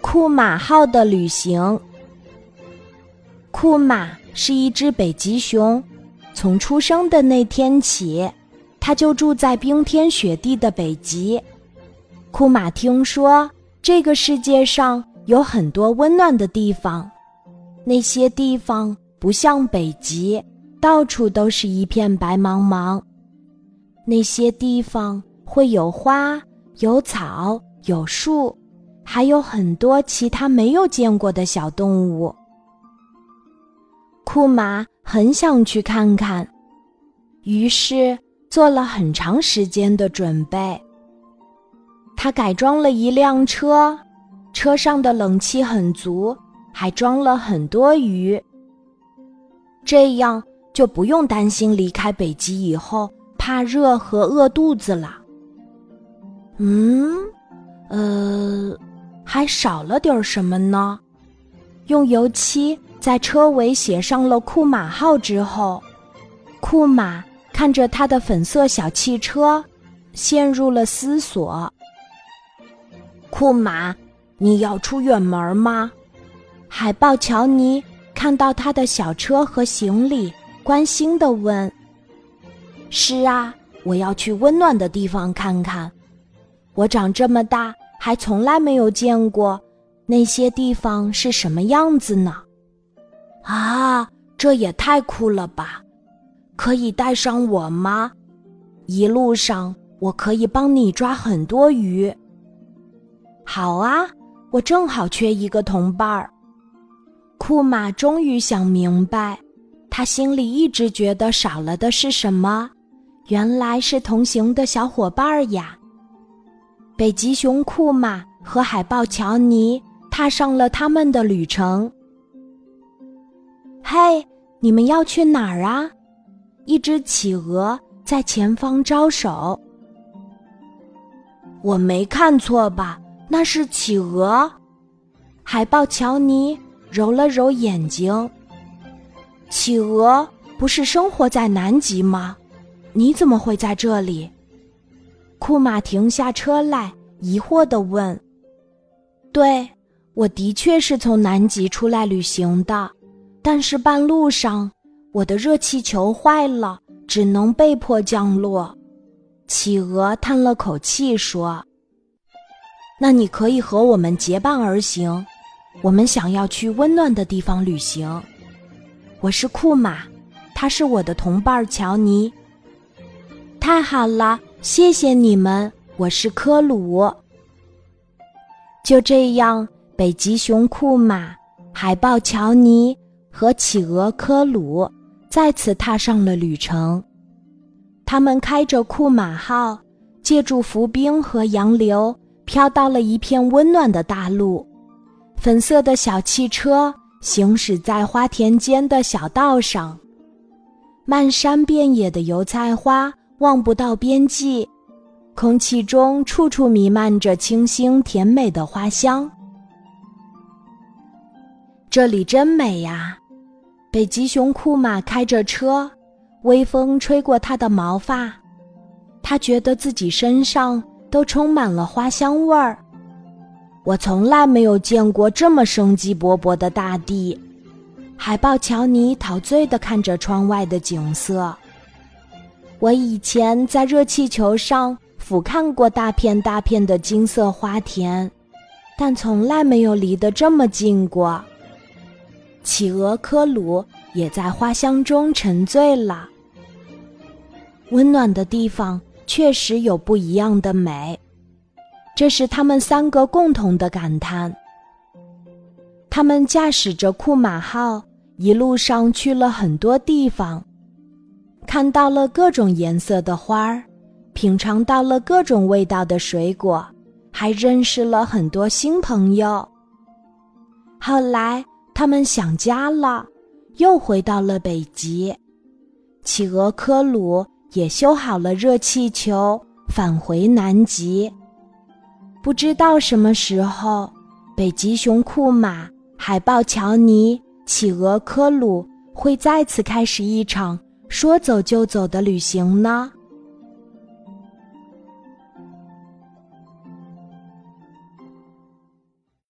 库马号的旅行。库马是一只北极熊，从出生的那天起，它就住在冰天雪地的北极。库马听说这个世界上有很多温暖的地方，那些地方不像北极，到处都是一片白茫茫。那些地方会有花、有草、有树，还有很多其他没有见过的小动物。库马很想去看看，于是做了很长时间的准备。他改装了一辆车，车上的冷气很足，还装了很多鱼。这样就不用担心离开北极以后怕热和饿肚子了。嗯，呃，还少了点什么呢？用油漆在车尾写上了“库马号”之后，库马看着他的粉色小汽车，陷入了思索。库马，你要出远门吗？海豹乔尼看到他的小车和行李，关心地问：“是啊，我要去温暖的地方看看。我长这么大还从来没有见过那些地方是什么样子呢。”啊，这也太酷了吧！可以带上我吗？一路上我可以帮你抓很多鱼。好啊，我正好缺一个同伴儿。库马终于想明白，他心里一直觉得少了的是什么，原来是同行的小伙伴儿呀。北极熊库马和海豹乔尼踏上了他们的旅程。嘿，你们要去哪儿啊？一只企鹅在前方招手。我没看错吧？那是企鹅，海豹乔尼揉了揉眼睛。企鹅不是生活在南极吗？你怎么会在这里？库马停下车来，疑惑地问：“对，我的确是从南极出来旅行的，但是半路上我的热气球坏了，只能被迫降落。”企鹅叹了口气说。那你可以和我们结伴而行，我们想要去温暖的地方旅行。我是库马，他是我的同伴乔尼。太好了，谢谢你们。我是科鲁。就这样，北极熊库马、海豹乔尼和企鹅科鲁再次踏上了旅程。他们开着库马号，借助浮冰和洋流。飘到了一片温暖的大陆，粉色的小汽车行驶在花田间的小道上，漫山遍野的油菜花望不到边际，空气中处处弥漫着清新甜美的花香。这里真美呀！北极熊库马开着车，微风吹过他的毛发，他觉得自己身上。都充满了花香味儿。我从来没有见过这么生机勃勃的大地。海豹乔尼陶醉地看着窗外的景色。我以前在热气球上俯瞰过大片大片的金色花田，但从来没有离得这么近过。企鹅科鲁也在花香中沉醉了。温暖的地方。确实有不一样的美，这是他们三个共同的感叹。他们驾驶着库马号，一路上去了很多地方，看到了各种颜色的花儿，品尝到了各种味道的水果，还认识了很多新朋友。后来他们想家了，又回到了北极。企鹅科鲁。也修好了热气球，返回南极。不知道什么时候，北极熊库马、海豹乔尼、企鹅科鲁会再次开始一场说走就走的旅行呢？